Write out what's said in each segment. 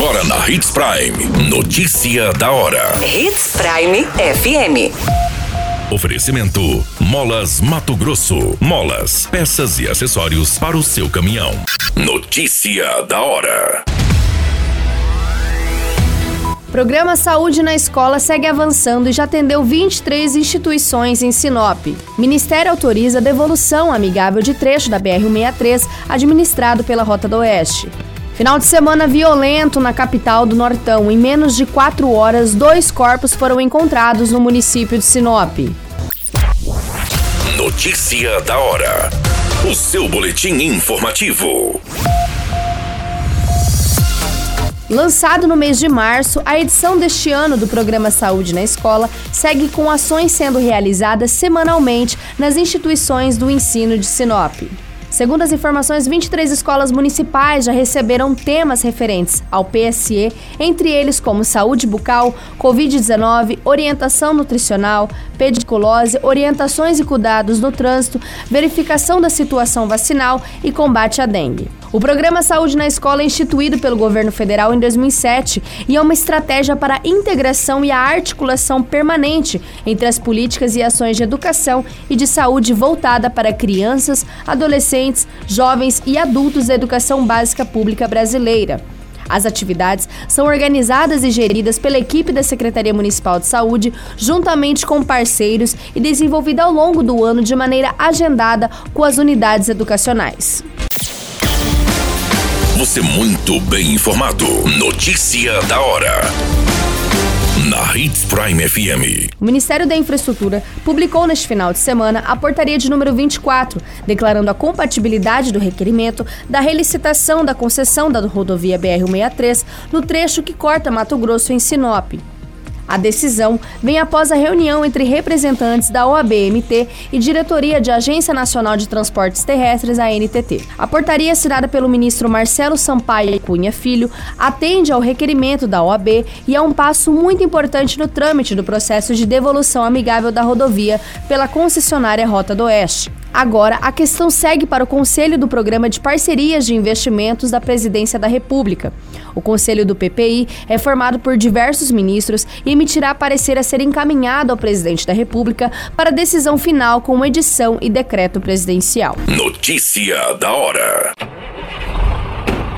Agora na Hits Prime. Notícia da hora. Hits Prime FM. Oferecimento: Molas Mato Grosso. Molas, peças e acessórios para o seu caminhão. Notícia da hora. Programa Saúde na Escola segue avançando e já atendeu 23 instituições em Sinop. Ministério autoriza a devolução amigável de trecho da BR-163 administrado pela Rota do Oeste. Final de semana violento na capital do Nortão. Em menos de quatro horas, dois corpos foram encontrados no município de Sinop. Notícia da hora. O seu boletim informativo. Lançado no mês de março, a edição deste ano do programa Saúde na Escola segue com ações sendo realizadas semanalmente nas instituições do ensino de Sinop. Segundo as informações, 23 escolas municipais já receberam temas referentes ao PSE, entre eles como saúde bucal, Covid-19, orientação nutricional, pediculose, orientações e cuidados no trânsito, verificação da situação vacinal e combate à dengue. O programa Saúde na Escola é instituído pelo governo federal em 2007 e é uma estratégia para a integração e a articulação permanente entre as políticas e ações de educação e de saúde voltada para crianças, adolescentes, jovens e adultos da educação básica pública brasileira. As atividades são organizadas e geridas pela equipe da Secretaria Municipal de Saúde, juntamente com parceiros e desenvolvida ao longo do ano de maneira agendada com as unidades educacionais. Você muito bem informado. Notícia da hora. Na Hits Prime FM. O Ministério da Infraestrutura publicou neste final de semana a portaria de número 24, declarando a compatibilidade do requerimento da relicitação da concessão da rodovia BR-163 no trecho que corta Mato Grosso em Sinop. A decisão vem após a reunião entre representantes da OABMT e diretoria de Agência Nacional de Transportes Terrestres, ANTT. A portaria assinada pelo ministro Marcelo Sampaio Cunha Filho atende ao requerimento da OAB e é um passo muito importante no trâmite do processo de devolução amigável da rodovia pela concessionária Rota do Oeste. Agora, a questão segue para o Conselho do Programa de Parcerias de Investimentos da Presidência da República. O Conselho do PPI é formado por diversos ministros e emitirá parecer a ser encaminhado ao Presidente da República para decisão final com edição e decreto presidencial. Notícia da hora.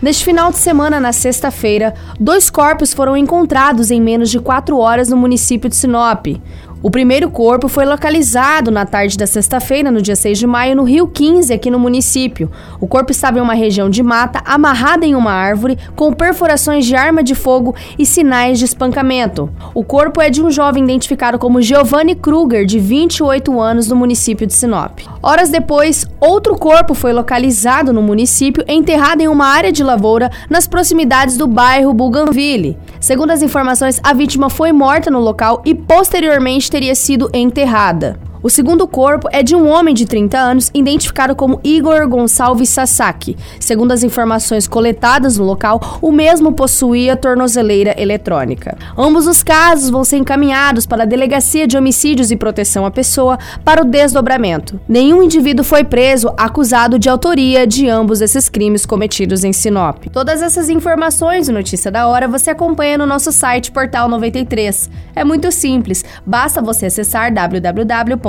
Neste final de semana, na sexta-feira, dois corpos foram encontrados em menos de quatro horas no município de Sinop. O primeiro corpo foi localizado na tarde da sexta-feira, no dia 6 de maio, no Rio 15, aqui no município. O corpo estava em uma região de mata, amarrado em uma árvore, com perfurações de arma de fogo e sinais de espancamento. O corpo é de um jovem identificado como Giovanni Kruger, de 28 anos, no município de Sinop. Horas depois, outro corpo foi localizado no município, enterrado em uma área de lavoura nas proximidades do bairro Bougainville. Segundo as informações, a vítima foi morta no local e posteriormente teria sido enterrada. O segundo corpo é de um homem de 30 anos, identificado como Igor Gonçalves Sasaki. Segundo as informações coletadas no local, o mesmo possuía tornozeleira eletrônica. Ambos os casos vão ser encaminhados para a Delegacia de Homicídios e Proteção à Pessoa para o desdobramento. Nenhum indivíduo foi preso acusado de autoria de ambos esses crimes cometidos em Sinop. Todas essas informações e notícia da hora você acompanha no nosso site Portal 93. É muito simples, basta você acessar www